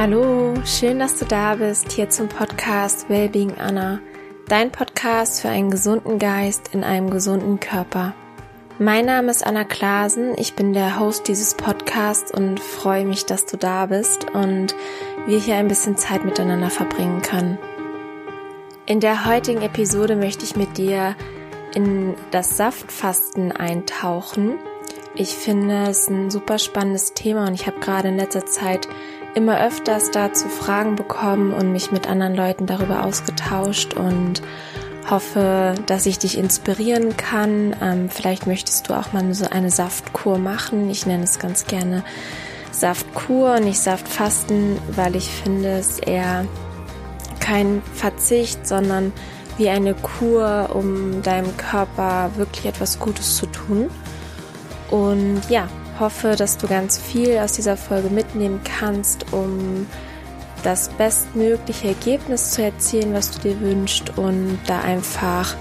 Hallo, schön, dass du da bist, hier zum Podcast Wellbeing Anna, dein Podcast für einen gesunden Geist in einem gesunden Körper. Mein Name ist Anna Klasen, ich bin der Host dieses Podcasts und freue mich, dass du da bist und wir hier ein bisschen Zeit miteinander verbringen können. In der heutigen Episode möchte ich mit dir in das Saftfasten eintauchen. Ich finde es ein super spannendes Thema und ich habe gerade in letzter Zeit immer öfters dazu Fragen bekommen und mich mit anderen Leuten darüber ausgetauscht und hoffe, dass ich dich inspirieren kann. Ähm, vielleicht möchtest du auch mal so eine Saftkur machen. Ich nenne es ganz gerne Saftkur, nicht Saftfasten, weil ich finde es eher kein Verzicht, sondern wie eine Kur, um deinem Körper wirklich etwas Gutes zu tun. Und ja, hoffe, dass du ganz viel aus dieser Folge mitnehmen kannst, um das bestmögliche Ergebnis zu erzielen, was du dir wünschst und da einfach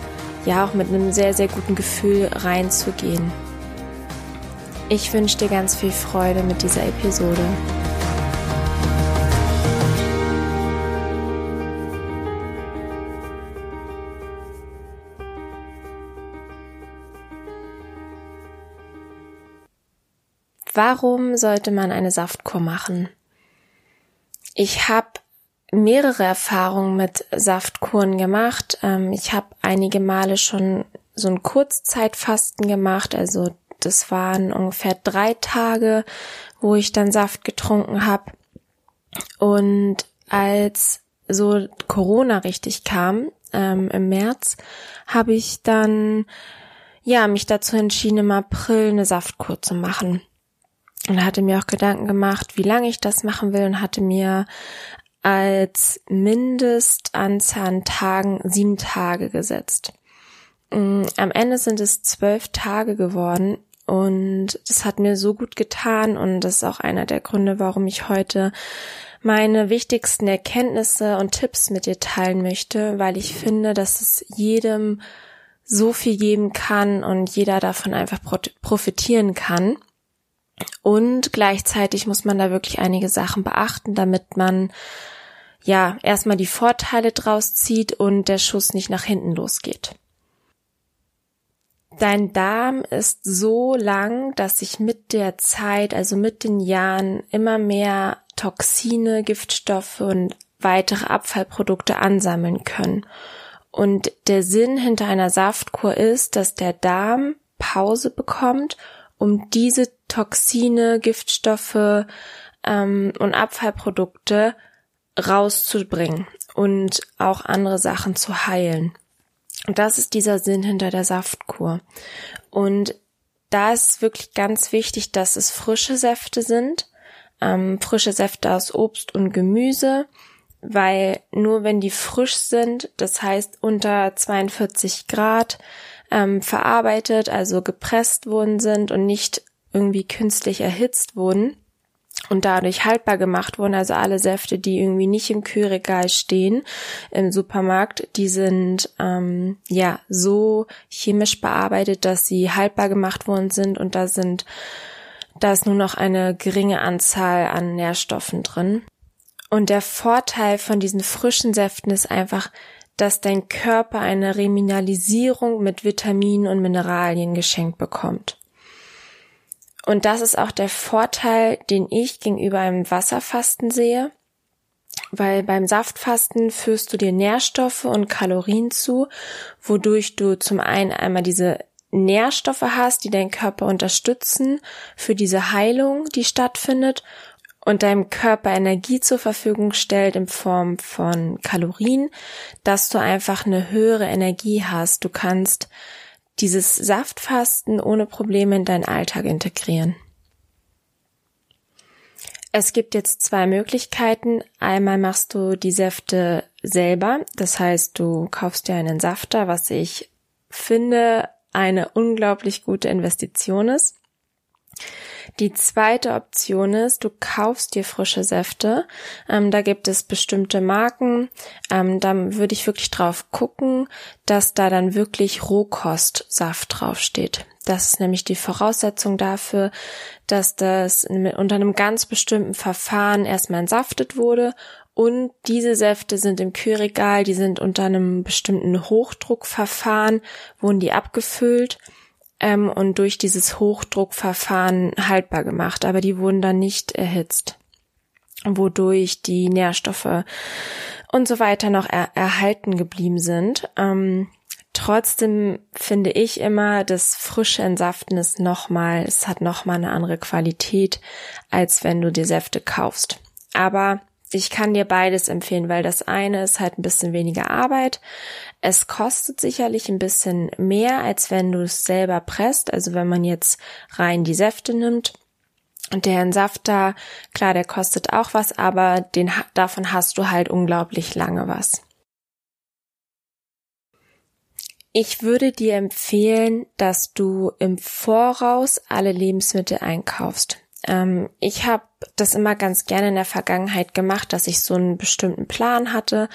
ja auch mit einem sehr, sehr guten Gefühl reinzugehen. Ich wünsche dir ganz viel Freude mit dieser Episode. Warum sollte man eine Saftkur machen? Ich habe mehrere Erfahrungen mit Saftkuren gemacht. Ähm, ich habe einige Male schon so ein Kurzzeitfasten gemacht. Also das waren ungefähr drei Tage, wo ich dann Saft getrunken habe. Und als so Corona richtig kam ähm, im März, habe ich dann ja mich dazu entschieden, im April eine Saftkur zu machen und hatte mir auch Gedanken gemacht, wie lange ich das machen will und hatte mir als Mindestanzahl an Tagen sieben Tage gesetzt. Mm, am Ende sind es zwölf Tage geworden und das hat mir so gut getan und das ist auch einer der Gründe, warum ich heute meine wichtigsten Erkenntnisse und Tipps mit dir teilen möchte, weil ich finde, dass es jedem so viel geben kann und jeder davon einfach profitieren kann. Und gleichzeitig muss man da wirklich einige Sachen beachten, damit man ja erstmal die Vorteile draus zieht und der Schuss nicht nach hinten losgeht. Dein Darm ist so lang, dass sich mit der Zeit, also mit den Jahren, immer mehr Toxine, Giftstoffe und weitere Abfallprodukte ansammeln können. Und der Sinn hinter einer Saftkur ist, dass der Darm Pause bekommt um diese Toxine, Giftstoffe ähm, und Abfallprodukte rauszubringen und auch andere Sachen zu heilen. Und das ist dieser Sinn hinter der Saftkur. Und da ist wirklich ganz wichtig, dass es frische Säfte sind, ähm, frische Säfte aus Obst und Gemüse, weil nur wenn die frisch sind, das heißt unter 42 Grad, ähm, verarbeitet, also gepresst worden sind und nicht irgendwie künstlich erhitzt wurden und dadurch haltbar gemacht wurden. Also alle Säfte, die irgendwie nicht im Kühlregal stehen im Supermarkt, die sind ähm, ja so chemisch bearbeitet, dass sie haltbar gemacht worden sind und da sind da ist nur noch eine geringe Anzahl an Nährstoffen drin. Und der Vorteil von diesen frischen Säften ist einfach, dass dein Körper eine Remineralisierung mit Vitaminen und Mineralien geschenkt bekommt. Und das ist auch der Vorteil, den ich gegenüber einem Wasserfasten sehe, weil beim Saftfasten führst du dir Nährstoffe und Kalorien zu, wodurch du zum einen einmal diese Nährstoffe hast, die deinen Körper unterstützen für diese Heilung, die stattfindet und deinem Körper Energie zur Verfügung stellt in Form von Kalorien, dass du einfach eine höhere Energie hast. Du kannst dieses Saftfasten ohne Probleme in deinen Alltag integrieren. Es gibt jetzt zwei Möglichkeiten. Einmal machst du die Säfte selber. Das heißt, du kaufst dir einen Safter, was ich finde eine unglaublich gute Investition ist. Die zweite Option ist, du kaufst dir frische Säfte. Ähm, da gibt es bestimmte Marken. Ähm, da würde ich wirklich drauf gucken, dass da dann wirklich Rohkostsaft draufsteht. Das ist nämlich die Voraussetzung dafür, dass das unter einem ganz bestimmten Verfahren erstmal entsaftet wurde und diese Säfte sind im Kühlregal, die sind unter einem bestimmten Hochdruckverfahren, wurden die abgefüllt ähm, und durch dieses Hochdruckverfahren haltbar gemacht, aber die wurden dann nicht erhitzt, wodurch die Nährstoffe und so weiter noch er erhalten geblieben sind. Ähm, trotzdem finde ich immer, das frische Entsaften ist nochmal, es hat nochmal eine andere Qualität, als wenn du die Säfte kaufst. Aber ich kann dir beides empfehlen, weil das eine ist halt ein bisschen weniger Arbeit. Es kostet sicherlich ein bisschen mehr, als wenn du es selber presst. Also wenn man jetzt rein die Säfte nimmt. Und der Entsafter, klar, der kostet auch was, aber den, davon hast du halt unglaublich lange was. Ich würde dir empfehlen, dass du im Voraus alle Lebensmittel einkaufst. Ähm, ich habe das immer ganz gerne in der Vergangenheit gemacht, dass ich so einen bestimmten Plan hatte.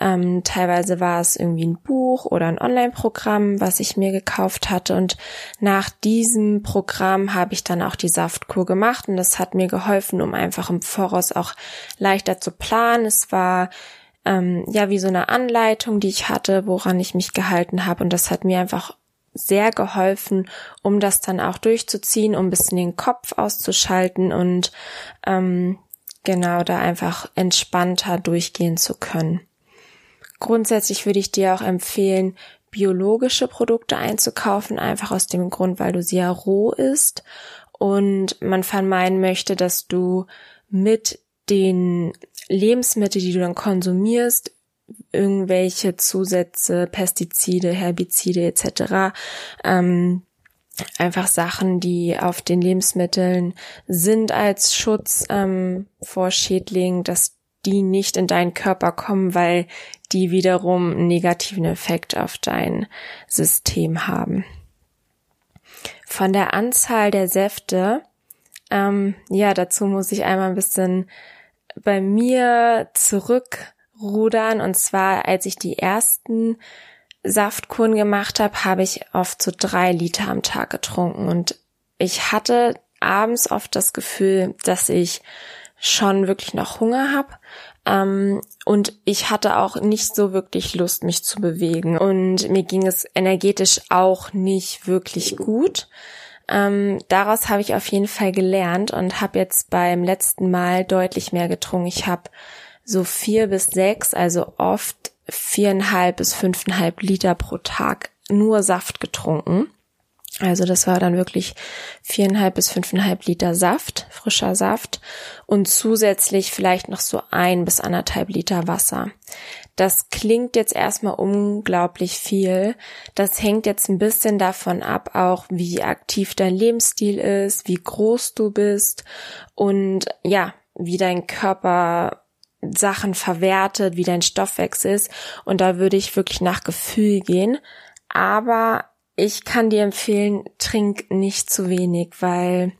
Ähm, teilweise war es irgendwie ein Buch oder ein Online-Programm, was ich mir gekauft hatte. Und nach diesem Programm habe ich dann auch die Saftkur gemacht. Und das hat mir geholfen, um einfach im Voraus auch leichter zu planen. Es war ähm, ja wie so eine Anleitung, die ich hatte, woran ich mich gehalten habe. Und das hat mir einfach sehr geholfen, um das dann auch durchzuziehen, um ein bisschen den Kopf auszuschalten und ähm, genau da einfach entspannter durchgehen zu können. Grundsätzlich würde ich dir auch empfehlen, biologische Produkte einzukaufen, einfach aus dem Grund, weil du sie ja roh isst und man vermeiden möchte, dass du mit den Lebensmitteln, die du dann konsumierst, irgendwelche Zusätze, Pestizide, Herbizide etc. Ähm, einfach Sachen, die auf den Lebensmitteln sind als Schutz ähm, vor Schädlingen, dass die nicht in deinen Körper kommen, weil die wiederum einen negativen Effekt auf dein System haben. Von der Anzahl der Säfte, ähm, ja, dazu muss ich einmal ein bisschen bei mir zurück rudern. Und zwar, als ich die ersten Saftkuren gemacht habe, habe ich oft so drei Liter am Tag getrunken. Und ich hatte abends oft das Gefühl, dass ich schon wirklich noch Hunger habe. Ähm, und ich hatte auch nicht so wirklich Lust, mich zu bewegen. Und mir ging es energetisch auch nicht wirklich gut. Ähm, daraus habe ich auf jeden Fall gelernt und habe jetzt beim letzten Mal deutlich mehr getrunken. Ich habe so vier bis sechs, also oft viereinhalb bis fünfeinhalb Liter pro Tag nur Saft getrunken. Also das war dann wirklich viereinhalb bis fünfeinhalb Liter Saft, frischer Saft und zusätzlich vielleicht noch so ein bis anderthalb Liter Wasser. Das klingt jetzt erstmal unglaublich viel. Das hängt jetzt ein bisschen davon ab, auch wie aktiv dein Lebensstil ist, wie groß du bist und ja, wie dein Körper Sachen verwertet, wie dein Stoffwechsel ist. Und da würde ich wirklich nach Gefühl gehen. Aber ich kann dir empfehlen, trink nicht zu wenig, weil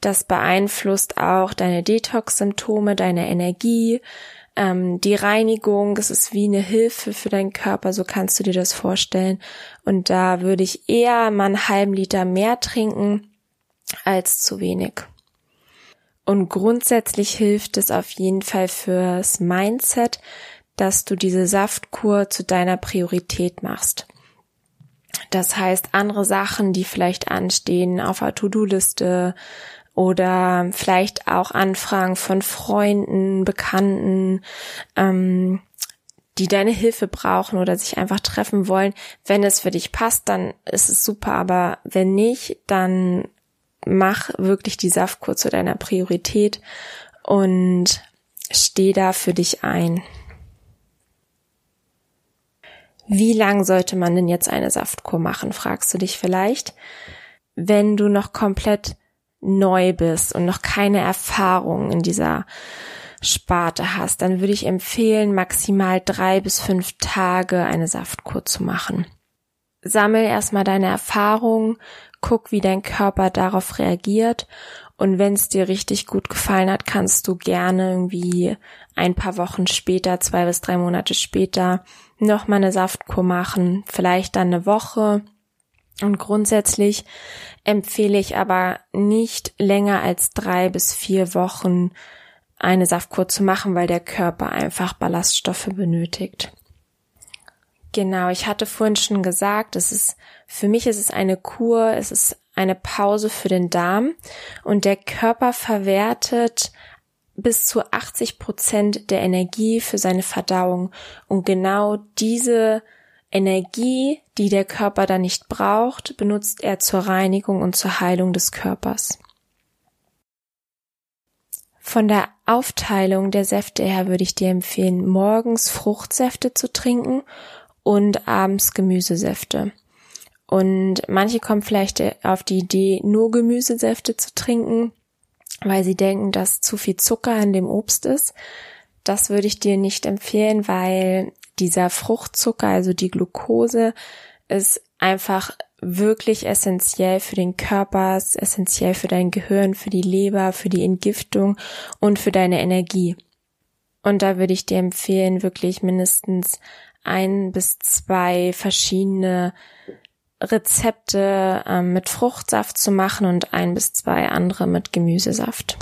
das beeinflusst auch deine Detox-Symptome, deine Energie, ähm, die Reinigung. Es ist wie eine Hilfe für deinen Körper, so kannst du dir das vorstellen. Und da würde ich eher mal einen halben Liter mehr trinken als zu wenig. Und grundsätzlich hilft es auf jeden Fall fürs Mindset, dass du diese Saftkur zu deiner Priorität machst. Das heißt, andere Sachen, die vielleicht anstehen auf der To-Do-Liste oder vielleicht auch Anfragen von Freunden, Bekannten, ähm, die deine Hilfe brauchen oder sich einfach treffen wollen. Wenn es für dich passt, dann ist es super, aber wenn nicht, dann mach wirklich die Saftkur zu deiner Priorität und steh da für dich ein. Wie lang sollte man denn jetzt eine Saftkur machen, fragst du dich vielleicht. Wenn du noch komplett neu bist und noch keine Erfahrung in dieser Sparte hast, dann würde ich empfehlen, maximal drei bis fünf Tage eine Saftkur zu machen. Sammel erstmal deine Erfahrungen, guck, wie dein Körper darauf reagiert und wenn es dir richtig gut gefallen hat, kannst du gerne irgendwie ein paar Wochen später, zwei bis drei Monate später, noch mal eine Saftkur machen, vielleicht dann eine Woche. Und grundsätzlich empfehle ich aber nicht länger als drei bis vier Wochen eine Saftkur zu machen, weil der Körper einfach Ballaststoffe benötigt. Genau, ich hatte vorhin schon gesagt, es ist, für mich ist es eine Kur, es ist eine Pause für den Darm und der Körper verwertet bis zu 80 Prozent der Energie für seine Verdauung und genau diese Energie, die der Körper dann nicht braucht, benutzt er zur Reinigung und zur Heilung des Körpers. Von der Aufteilung der Säfte her würde ich dir empfehlen, morgens Fruchtsäfte zu trinken und abends Gemüsesäfte. Und manche kommen vielleicht auf die Idee, nur Gemüsesäfte zu trinken, weil sie denken, dass zu viel Zucker in dem Obst ist. Das würde ich dir nicht empfehlen, weil dieser Fruchtzucker, also die Glucose, ist einfach wirklich essentiell für den Körper, ist essentiell für dein Gehirn, für die Leber, für die Entgiftung und für deine Energie. Und da würde ich dir empfehlen, wirklich mindestens ein bis zwei verschiedene Rezepte ähm, mit Fruchtsaft zu machen und ein bis zwei andere mit Gemüsesaft.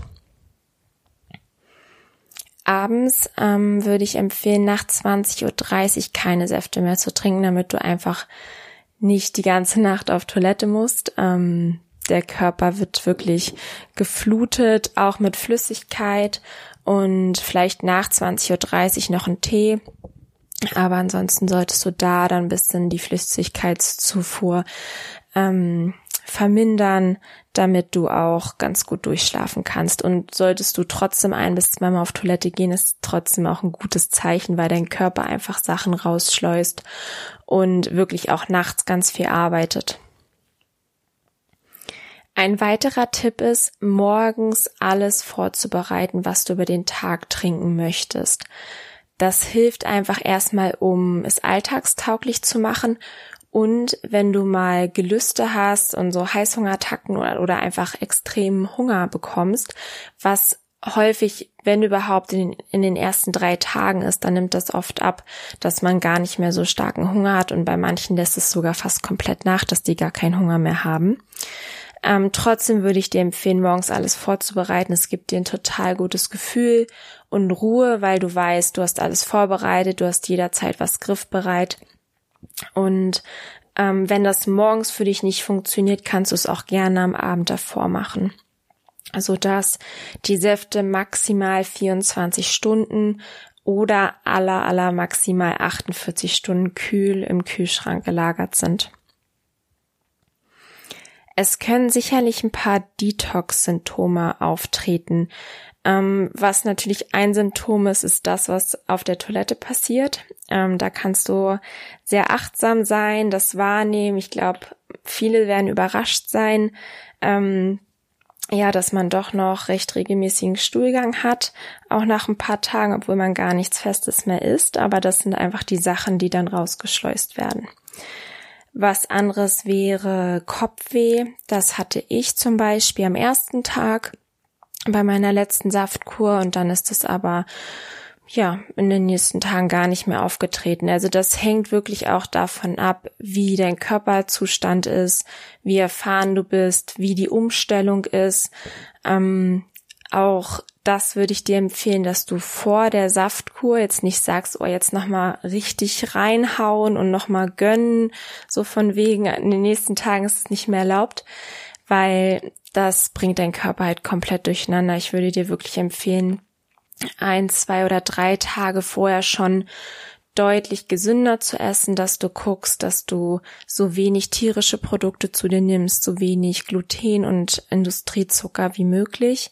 Abends ähm, würde ich empfehlen, nach 20.30 Uhr keine Säfte mehr zu trinken, damit du einfach nicht die ganze Nacht auf Toilette musst. Ähm, der Körper wird wirklich geflutet, auch mit Flüssigkeit und vielleicht nach 20.30 Uhr noch ein Tee aber ansonsten solltest du da dann ein bisschen die Flüssigkeitszufuhr ähm, vermindern, damit du auch ganz gut durchschlafen kannst. Und solltest du trotzdem ein bis zweimal auf Toilette gehen, ist trotzdem auch ein gutes Zeichen, weil dein Körper einfach Sachen rausschleust und wirklich auch nachts ganz viel arbeitet. Ein weiterer Tipp ist, morgens alles vorzubereiten, was du über den Tag trinken möchtest. Das hilft einfach erstmal, um es alltagstauglich zu machen. Und wenn du mal Gelüste hast und so Heißhungerattacken oder, oder einfach extremen Hunger bekommst, was häufig, wenn überhaupt in in den ersten drei Tagen ist, dann nimmt das oft ab, dass man gar nicht mehr so starken Hunger hat und bei manchen lässt es sogar fast komplett nach, dass die gar keinen Hunger mehr haben. Ähm, trotzdem würde ich dir empfehlen, morgens alles vorzubereiten. Es gibt dir ein total gutes Gefühl und Ruhe, weil du weißt, du hast alles vorbereitet, du hast jederzeit was griffbereit. Und ähm, wenn das morgens für dich nicht funktioniert, kannst du es auch gerne am Abend davor machen. Also dass die Säfte maximal 24 Stunden oder aller aller maximal 48 Stunden kühl im Kühlschrank gelagert sind. Es können sicherlich ein paar Detox-Symptome auftreten. Ähm, was natürlich ein Symptom ist, ist das, was auf der Toilette passiert. Ähm, da kannst du sehr achtsam sein, das wahrnehmen. Ich glaube, viele werden überrascht sein, ähm, ja, dass man doch noch recht regelmäßigen Stuhlgang hat, auch nach ein paar Tagen, obwohl man gar nichts Festes mehr isst. Aber das sind einfach die Sachen, die dann rausgeschleust werden. Was anderes wäre Kopfweh. Das hatte ich zum Beispiel am ersten Tag bei meiner letzten Saftkur und dann ist es aber ja, in den nächsten Tagen gar nicht mehr aufgetreten. Also das hängt wirklich auch davon ab, wie dein Körperzustand ist, wie erfahren du bist, wie die Umstellung ist. Ähm, auch das würde ich dir empfehlen, dass du vor der Saftkur jetzt nicht sagst, oh, jetzt nochmal richtig reinhauen und nochmal gönnen, so von wegen, in den nächsten Tagen ist es nicht mehr erlaubt, weil das bringt dein Körper halt komplett durcheinander. Ich würde dir wirklich empfehlen, ein, zwei oder drei Tage vorher schon deutlich gesünder zu essen, dass du guckst, dass du so wenig tierische Produkte zu dir nimmst, so wenig Gluten und Industriezucker wie möglich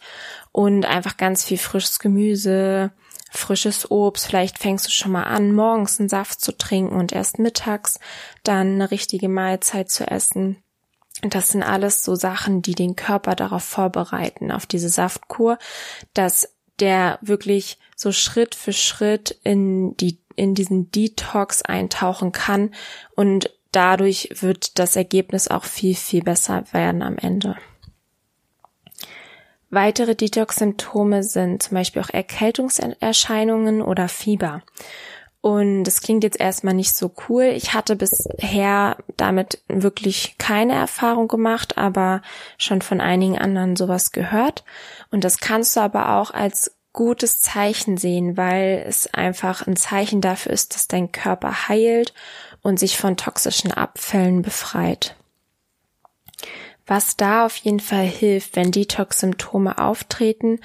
und einfach ganz viel frisches Gemüse, frisches Obst. Vielleicht fängst du schon mal an, morgens einen Saft zu trinken und erst mittags dann eine richtige Mahlzeit zu essen. Das sind alles so Sachen, die den Körper darauf vorbereiten, auf diese Saftkur, dass der wirklich so Schritt für Schritt in die in diesen Detox eintauchen kann und dadurch wird das Ergebnis auch viel, viel besser werden am Ende. Weitere Detox-Symptome sind zum Beispiel auch Erkältungserscheinungen oder Fieber. Und das klingt jetzt erstmal nicht so cool. Ich hatte bisher damit wirklich keine Erfahrung gemacht, aber schon von einigen anderen sowas gehört. Und das kannst du aber auch als gutes Zeichen sehen, weil es einfach ein Zeichen dafür ist, dass dein Körper heilt und sich von toxischen Abfällen befreit. Was da auf jeden Fall hilft, wenn Detox-Symptome auftreten,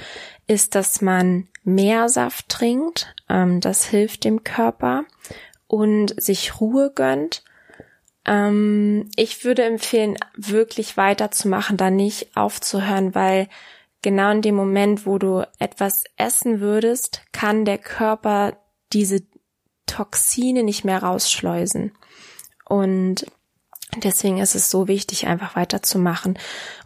ist, dass man mehr Saft trinkt. Ähm, das hilft dem Körper und sich Ruhe gönnt. Ähm, ich würde empfehlen, wirklich weiterzumachen, da nicht aufzuhören, weil genau in dem Moment, wo du etwas essen würdest, kann der Körper diese Toxine nicht mehr rausschleusen. Und Deswegen ist es so wichtig, einfach weiterzumachen.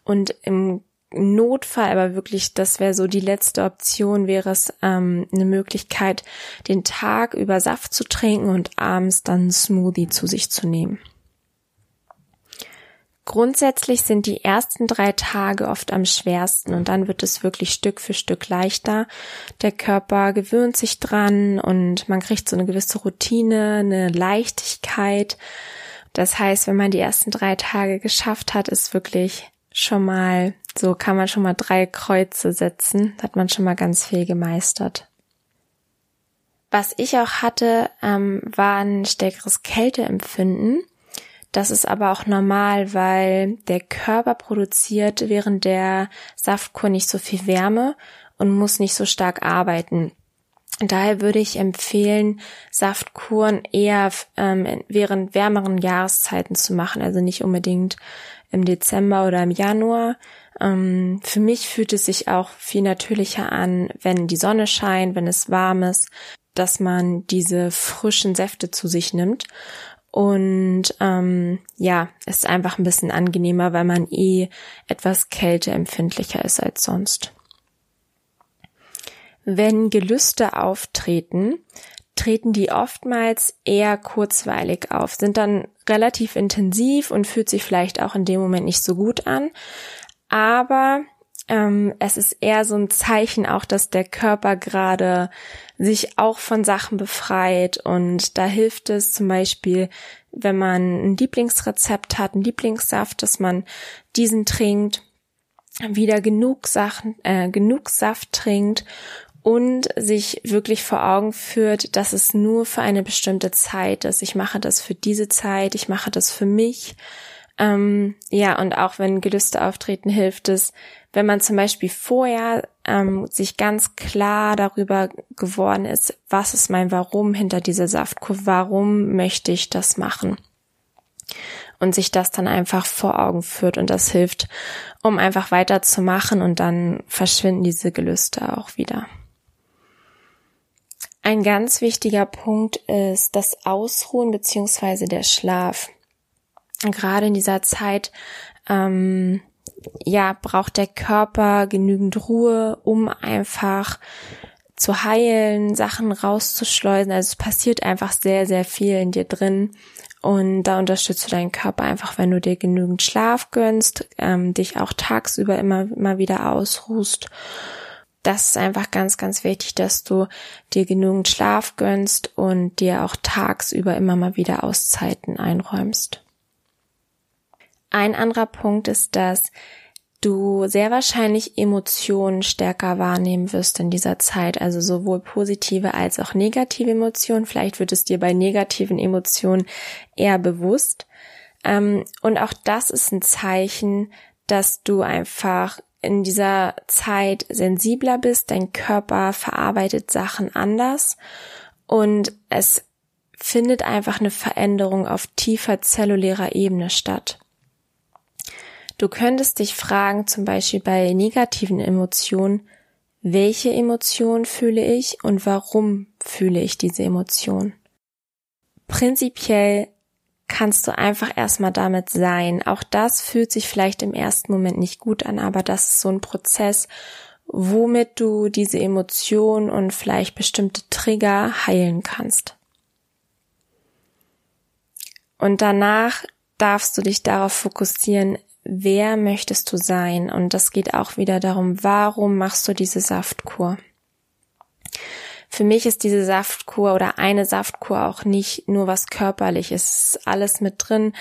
Und im Notfall, aber wirklich, das wäre so die letzte Option, wäre es ähm, eine Möglichkeit, den Tag über Saft zu trinken und abends dann Smoothie zu sich zu nehmen. Grundsätzlich sind die ersten drei Tage oft am schwersten und dann wird es wirklich Stück für Stück leichter. Der Körper gewöhnt sich dran und man kriegt so eine gewisse Routine, eine Leichtigkeit. Das heißt, wenn man die ersten drei Tage geschafft hat, ist wirklich schon mal, so kann man schon mal drei Kreuze setzen, hat man schon mal ganz viel gemeistert. Was ich auch hatte, ähm, war ein stärkeres Kälteempfinden. Das ist aber auch normal, weil der Körper produziert während der Saftkur nicht so viel Wärme und muss nicht so stark arbeiten. Daher würde ich empfehlen, Saftkuren eher ähm, während wärmeren Jahreszeiten zu machen, also nicht unbedingt im Dezember oder im Januar. Ähm, für mich fühlt es sich auch viel natürlicher an, wenn die Sonne scheint, wenn es warm ist, dass man diese frischen Säfte zu sich nimmt. Und ähm, ja, ist einfach ein bisschen angenehmer, weil man eh etwas kälteempfindlicher ist als sonst. Wenn Gelüste auftreten, treten die oftmals eher kurzweilig auf, sind dann relativ intensiv und fühlt sich vielleicht auch in dem Moment nicht so gut an. Aber ähm, es ist eher so ein Zeichen auch, dass der Körper gerade sich auch von Sachen befreit. Und da hilft es zum Beispiel, wenn man ein Lieblingsrezept hat, einen Lieblingssaft, dass man diesen trinkt, wieder genug Sachen, äh, genug Saft trinkt und sich wirklich vor Augen führt, dass es nur für eine bestimmte Zeit ist. Ich mache das für diese Zeit, ich mache das für mich. Ähm, ja, und auch wenn Gelüste auftreten, hilft es, wenn man zum Beispiel vorher ähm, sich ganz klar darüber geworden ist, was ist mein Warum hinter dieser Saftkur, warum möchte ich das machen und sich das dann einfach vor Augen führt und das hilft, um einfach weiterzumachen und dann verschwinden diese Gelüste auch wieder. Ein ganz wichtiger Punkt ist das Ausruhen beziehungsweise der Schlaf. Gerade in dieser Zeit, ähm, ja, braucht der Körper genügend Ruhe, um einfach zu heilen, Sachen rauszuschleusen. Also es passiert einfach sehr, sehr viel in dir drin. Und da unterstützt du deinen Körper einfach, wenn du dir genügend Schlaf gönnst, ähm, dich auch tagsüber immer, immer wieder ausruhst das ist einfach ganz, ganz wichtig, dass du dir genügend Schlaf gönnst und dir auch tagsüber immer mal wieder Auszeiten einräumst. Ein anderer Punkt ist, dass du sehr wahrscheinlich Emotionen stärker wahrnehmen wirst in dieser Zeit, also sowohl positive als auch negative Emotionen. Vielleicht wird es dir bei negativen Emotionen eher bewusst. Ähm, und auch das ist ein Zeichen, dass du einfach in dieser Zeit sensibler bist, dein Körper verarbeitet Sachen anders und es findet einfach eine Veränderung auf tiefer zellulärer Ebene statt. Du könntest dich fragen, zum Beispiel bei negativen Emotionen, welche Emotion fühle ich und warum fühle ich diese Emotion? Prinzipiell kannst du einfach erstmal damit sein. Auch das fühlt sich vielleicht im ersten Moment nicht gut an, aber das ist so ein Prozess, womit du diese Emotion und vielleicht bestimmte Trigger heilen kannst. Und danach darfst du dich darauf fokussieren, wer möchtest du sein? Und das geht auch wieder darum, warum machst du diese Saftkur? Für mich ist diese Saftkur oder eine Saftkur auch nicht nur was körperliches, es ist alles mit drin,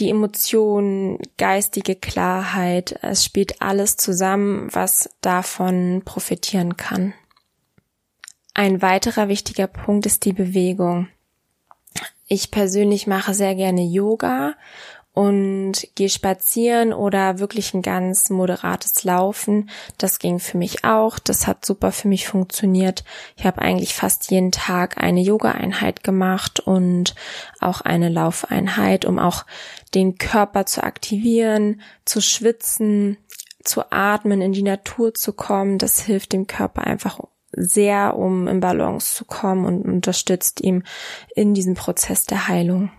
die Emotionen, geistige Klarheit, es spielt alles zusammen, was davon profitieren kann. Ein weiterer wichtiger Punkt ist die Bewegung. Ich persönlich mache sehr gerne Yoga und gehe spazieren oder wirklich ein ganz moderates Laufen. Das ging für mich auch. Das hat super für mich funktioniert. Ich habe eigentlich fast jeden Tag eine Yoga-Einheit gemacht und auch eine Laufeinheit, um auch den Körper zu aktivieren, zu schwitzen, zu atmen, in die Natur zu kommen. Das hilft dem Körper einfach sehr, um in Balance zu kommen und unterstützt ihm in diesem Prozess der Heilung.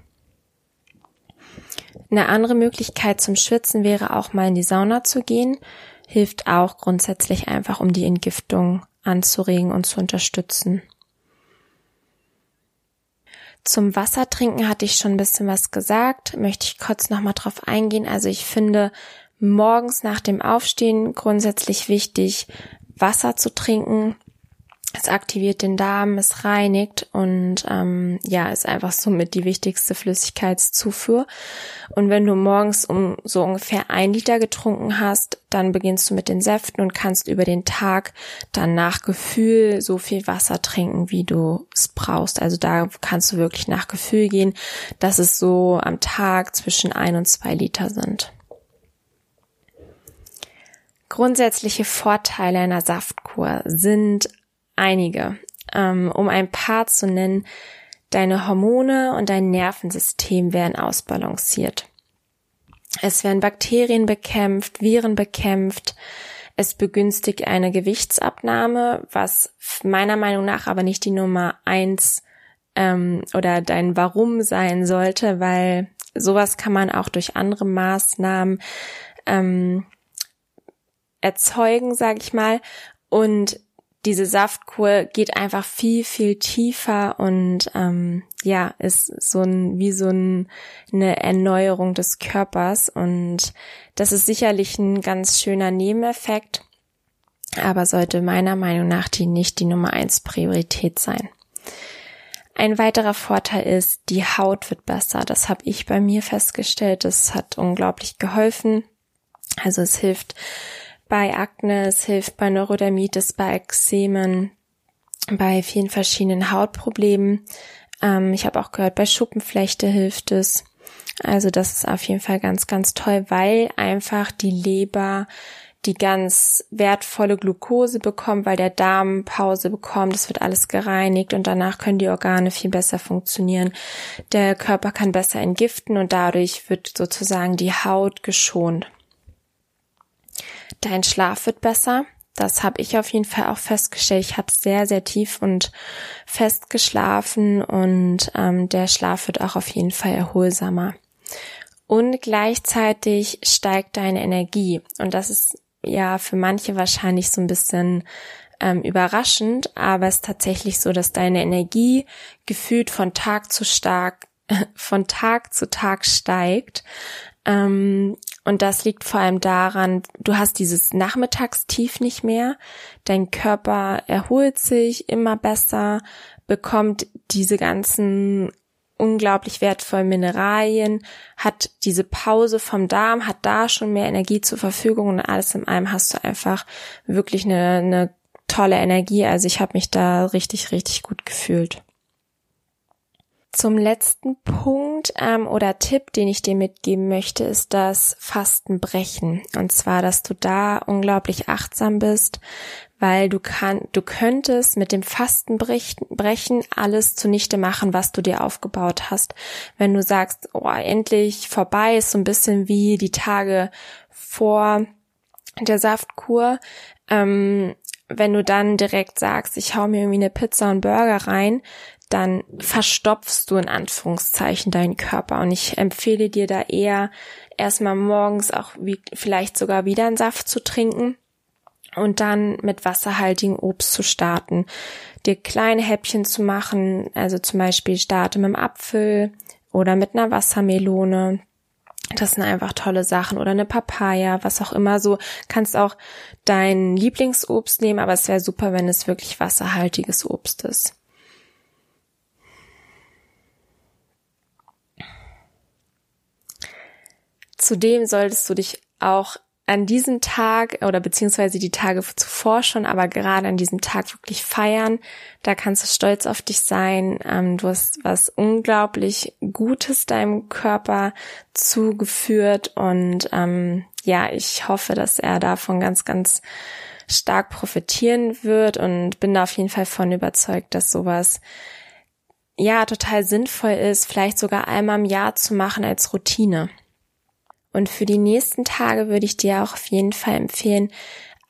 Eine andere Möglichkeit zum Schwitzen wäre auch mal in die Sauna zu gehen. Hilft auch grundsätzlich einfach, um die Entgiftung anzuregen und zu unterstützen. Zum Wassertrinken hatte ich schon ein bisschen was gesagt, möchte ich kurz nochmal drauf eingehen. Also ich finde morgens nach dem Aufstehen grundsätzlich wichtig, Wasser zu trinken, es aktiviert den Darm, es reinigt und ähm, ja, ist einfach somit die wichtigste Flüssigkeitszufuhr. Und wenn du morgens um so ungefähr ein Liter getrunken hast, dann beginnst du mit den Säften und kannst über den Tag dann nach Gefühl so viel Wasser trinken, wie du es brauchst. Also da kannst du wirklich nach Gefühl gehen, dass es so am Tag zwischen ein und zwei Liter sind. Grundsätzliche Vorteile einer Saftkur sind einige. Ähm, um ein paar zu nennen, deine Hormone und dein Nervensystem werden ausbalanciert. Es werden Bakterien bekämpft, Viren bekämpft. Es begünstigt eine Gewichtsabnahme, was meiner Meinung nach aber nicht die Nummer eins ähm, oder dein Warum sein sollte, weil sowas kann man auch durch andere Maßnahmen ähm, erzeugen, sage ich mal. Und diese Saftkur geht einfach viel, viel tiefer und ähm, ja, ist so ein, wie so ein, eine Erneuerung des Körpers. Und das ist sicherlich ein ganz schöner Nebeneffekt, aber sollte meiner Meinung nach die nicht die Nummer eins Priorität sein. Ein weiterer Vorteil ist, die Haut wird besser. Das habe ich bei mir festgestellt. Das hat unglaublich geholfen. Also es hilft bei Akne, es hilft bei Neurodermitis, bei Ekzemen, bei vielen verschiedenen Hautproblemen. Ähm, ich habe auch gehört, bei Schuppenflechte hilft es. Also das ist auf jeden Fall ganz, ganz toll, weil einfach die Leber die ganz wertvolle Glucose bekommt, weil der Darm Pause bekommt, es wird alles gereinigt und danach können die Organe viel besser funktionieren. Der Körper kann besser entgiften und dadurch wird sozusagen die Haut geschont. Dein Schlaf wird besser. Das habe ich auf jeden Fall auch festgestellt. Ich habe sehr, sehr tief und fest geschlafen und ähm, der Schlaf wird auch auf jeden Fall erholsamer. Und gleichzeitig steigt deine Energie. Und das ist ja für manche wahrscheinlich so ein bisschen ähm, überraschend, aber es ist tatsächlich so, dass deine Energie gefühlt von Tag zu stark, von Tag zu Tag steigt. Ähm, und das liegt vor allem daran, du hast dieses Nachmittagstief nicht mehr, dein Körper erholt sich immer besser, bekommt diese ganzen unglaublich wertvollen Mineralien, hat diese Pause vom Darm, hat da schon mehr Energie zur Verfügung und alles in allem hast du einfach wirklich eine, eine tolle Energie. Also ich habe mich da richtig, richtig gut gefühlt. Zum letzten Punkt ähm, oder Tipp, den ich dir mitgeben möchte, ist das Fastenbrechen. Und zwar, dass du da unglaublich achtsam bist, weil du kann, du könntest mit dem Fastenbrechen alles zunichte machen, was du dir aufgebaut hast. Wenn du sagst, oh, endlich vorbei, ist so ein bisschen wie die Tage vor der Saftkur. Ähm, wenn du dann direkt sagst, ich hau mir irgendwie eine Pizza und Burger rein, dann verstopfst du in Anführungszeichen deinen Körper. Und ich empfehle dir da eher erstmal morgens auch wie, vielleicht sogar wieder einen Saft zu trinken und dann mit wasserhaltigem Obst zu starten. Dir kleine Häppchen zu machen, also zum Beispiel starte mit dem Apfel, oder mit einer Wassermelone. Das sind einfach tolle Sachen oder eine Papaya, was auch immer so. Kannst auch dein Lieblingsobst nehmen, aber es wäre super, wenn es wirklich wasserhaltiges Obst ist. Zudem solltest du dich auch an diesem Tag oder beziehungsweise die Tage zuvor schon, aber gerade an diesem Tag wirklich feiern. Da kannst du stolz auf dich sein. Ähm, du hast was unglaublich Gutes deinem Körper zugeführt und ähm, ja, ich hoffe, dass er davon ganz, ganz stark profitieren wird und bin da auf jeden Fall von überzeugt, dass sowas ja total sinnvoll ist, vielleicht sogar einmal im Jahr zu machen als Routine. Und für die nächsten Tage würde ich dir auch auf jeden Fall empfehlen,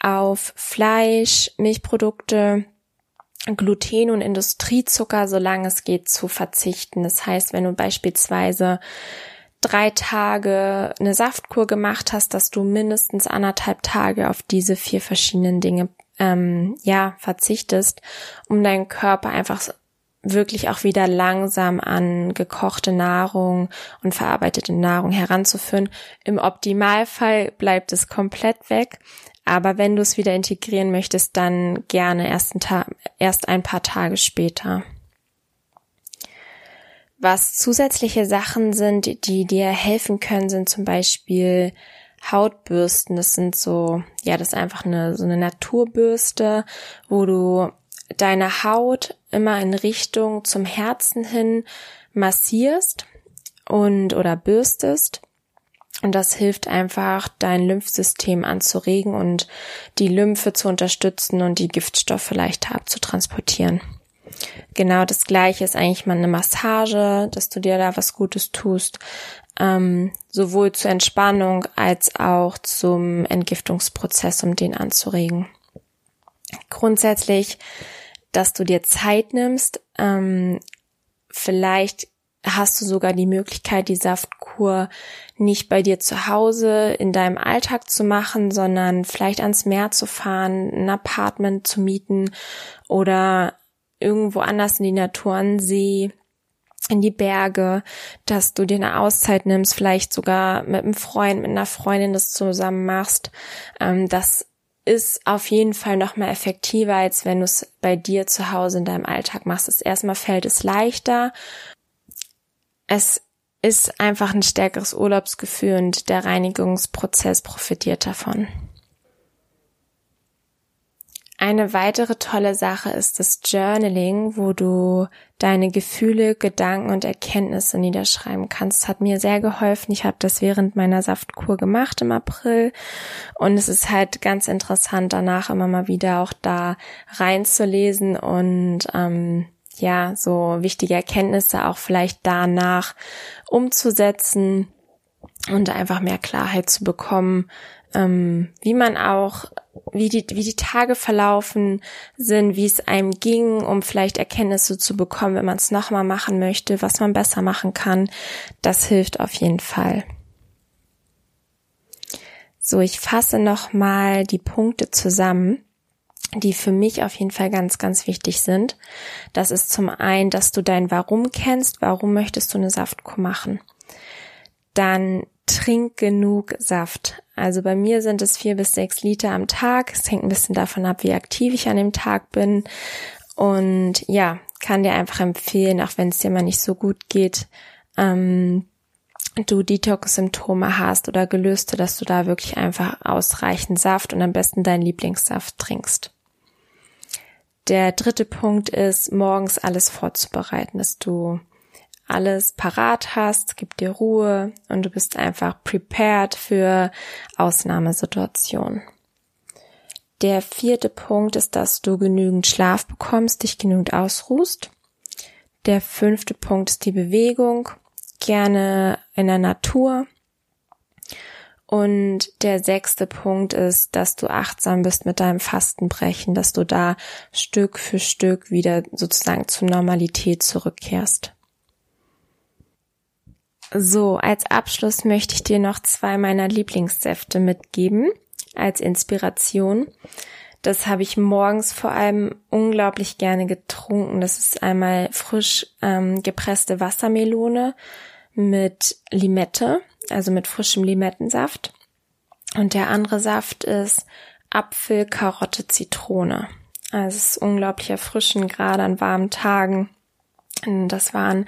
auf Fleisch, Milchprodukte, Gluten und Industriezucker, solange es geht, zu verzichten. Das heißt, wenn du beispielsweise drei Tage eine Saftkur gemacht hast, dass du mindestens anderthalb Tage auf diese vier verschiedenen Dinge ähm, ja verzichtest, um deinen Körper einfach wirklich auch wieder langsam an gekochte Nahrung und verarbeitete Nahrung heranzuführen. Im Optimalfall bleibt es komplett weg. Aber wenn du es wieder integrieren möchtest, dann gerne erst ein, erst ein paar Tage später. Was zusätzliche Sachen sind, die dir helfen können, sind zum Beispiel Hautbürsten. Das sind so, ja, das ist einfach eine, so eine Naturbürste, wo du deine Haut immer in Richtung zum Herzen hin massierst und oder bürstest. Und das hilft einfach, dein Lymphsystem anzuregen und die Lymphe zu unterstützen und die Giftstoffe leichter abzutransportieren. Genau das gleiche ist eigentlich mal eine Massage, dass du dir da was Gutes tust, ähm, sowohl zur Entspannung als auch zum Entgiftungsprozess, um den anzuregen. Grundsätzlich dass du dir Zeit nimmst. Ähm, vielleicht hast du sogar die Möglichkeit, die Saftkur nicht bei dir zu Hause in deinem Alltag zu machen, sondern vielleicht ans Meer zu fahren, ein Apartment zu mieten oder irgendwo anders in die Natur, an See, in die Berge, dass du dir eine Auszeit nimmst, vielleicht sogar mit einem Freund, mit einer Freundin das zusammen machst. Ähm, das ist auf jeden Fall noch mal effektiver, als wenn du es bei dir zu Hause in deinem Alltag machst. Es erstmal fällt es leichter. Es ist einfach ein stärkeres Urlaubsgefühl und der Reinigungsprozess profitiert davon. Eine weitere tolle Sache ist das Journaling, wo du deine Gefühle, Gedanken und Erkenntnisse niederschreiben kannst. Hat mir sehr geholfen. Ich habe das während meiner Saftkur gemacht im April und es ist halt ganz interessant, danach immer mal wieder auch da reinzulesen und ähm, ja, so wichtige Erkenntnisse auch vielleicht danach umzusetzen und einfach mehr Klarheit zu bekommen, ähm, wie man auch, wie die, wie die Tage verlaufen sind, wie es einem ging, um vielleicht Erkenntnisse zu bekommen, wenn man es nochmal machen möchte, was man besser machen kann. Das hilft auf jeden Fall. So, ich fasse nochmal die Punkte zusammen die für mich auf jeden Fall ganz, ganz wichtig sind. Das ist zum einen, dass du dein Warum kennst. Warum möchtest du eine Saftkur machen? Dann trink genug Saft. Also bei mir sind es vier bis sechs Liter am Tag. Es hängt ein bisschen davon ab, wie aktiv ich an dem Tag bin. Und ja, kann dir einfach empfehlen, auch wenn es dir mal nicht so gut geht, ähm, du Detox-Symptome hast oder gelöste, dass du da wirklich einfach ausreichend Saft und am besten deinen Lieblingssaft trinkst. Der dritte Punkt ist, morgens alles vorzubereiten, dass du alles parat hast, gibt dir Ruhe und du bist einfach prepared für Ausnahmesituationen. Der vierte Punkt ist, dass du genügend Schlaf bekommst, dich genügend ausruhst. Der fünfte Punkt ist die Bewegung, gerne in der Natur. Und der sechste Punkt ist, dass du achtsam bist mit deinem Fastenbrechen, dass du da Stück für Stück wieder sozusagen zur Normalität zurückkehrst. So, als Abschluss möchte ich dir noch zwei meiner Lieblingssäfte mitgeben als Inspiration. Das habe ich morgens vor allem unglaublich gerne getrunken. Das ist einmal frisch ähm, gepresste Wassermelone mit Limette, also mit frischem Limettensaft. Und der andere Saft ist Apfel, Karotte, Zitrone. Also es ist unglaublich erfrischend, gerade an warmen Tagen. Das waren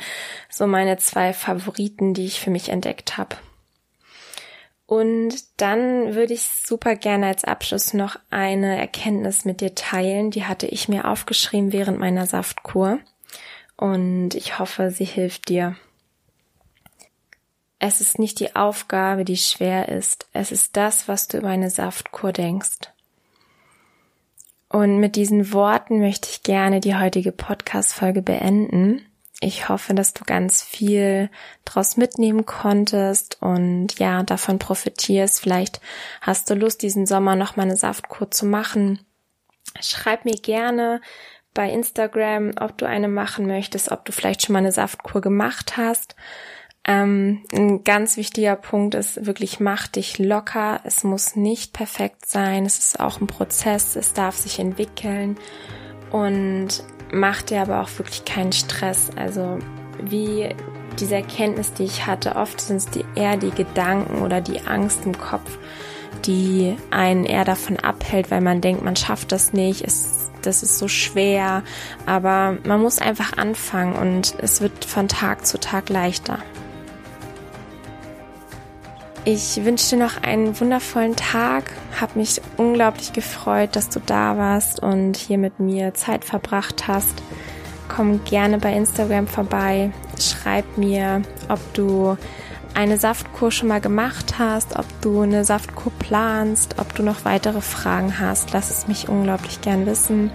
so meine zwei Favoriten, die ich für mich entdeckt habe. Und dann würde ich super gerne als Abschluss noch eine Erkenntnis mit dir teilen. Die hatte ich mir aufgeschrieben während meiner Saftkur. Und ich hoffe, sie hilft dir. Es ist nicht die Aufgabe, die schwer ist. Es ist das, was du über eine Saftkur denkst. Und mit diesen Worten möchte ich gerne die heutige Podcast-Folge beenden. Ich hoffe, dass du ganz viel draus mitnehmen konntest und ja, davon profitierst. Vielleicht hast du Lust, diesen Sommer noch mal eine Saftkur zu machen. Schreib mir gerne bei Instagram, ob du eine machen möchtest, ob du vielleicht schon mal eine Saftkur gemacht hast. Ähm, ein ganz wichtiger Punkt ist wirklich, mach dich locker. Es muss nicht perfekt sein. Es ist auch ein Prozess. Es darf sich entwickeln. Und mach dir aber auch wirklich keinen Stress. Also, wie diese Erkenntnis, die ich hatte, oft sind es die, eher die Gedanken oder die Angst im Kopf, die einen eher davon abhält, weil man denkt, man schafft das nicht. Es, das ist so schwer. Aber man muss einfach anfangen und es wird von Tag zu Tag leichter. Ich wünsche dir noch einen wundervollen Tag. Hab mich unglaublich gefreut, dass du da warst und hier mit mir Zeit verbracht hast. Komm gerne bei Instagram vorbei. Schreib mir, ob du eine Saftkur schon mal gemacht hast, ob du eine Saftkur planst, ob du noch weitere Fragen hast. Lass es mich unglaublich gern wissen.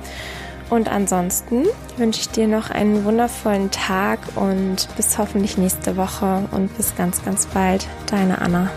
Und ansonsten wünsche ich dir noch einen wundervollen Tag und bis hoffentlich nächste Woche und bis ganz, ganz bald. Deine Anna.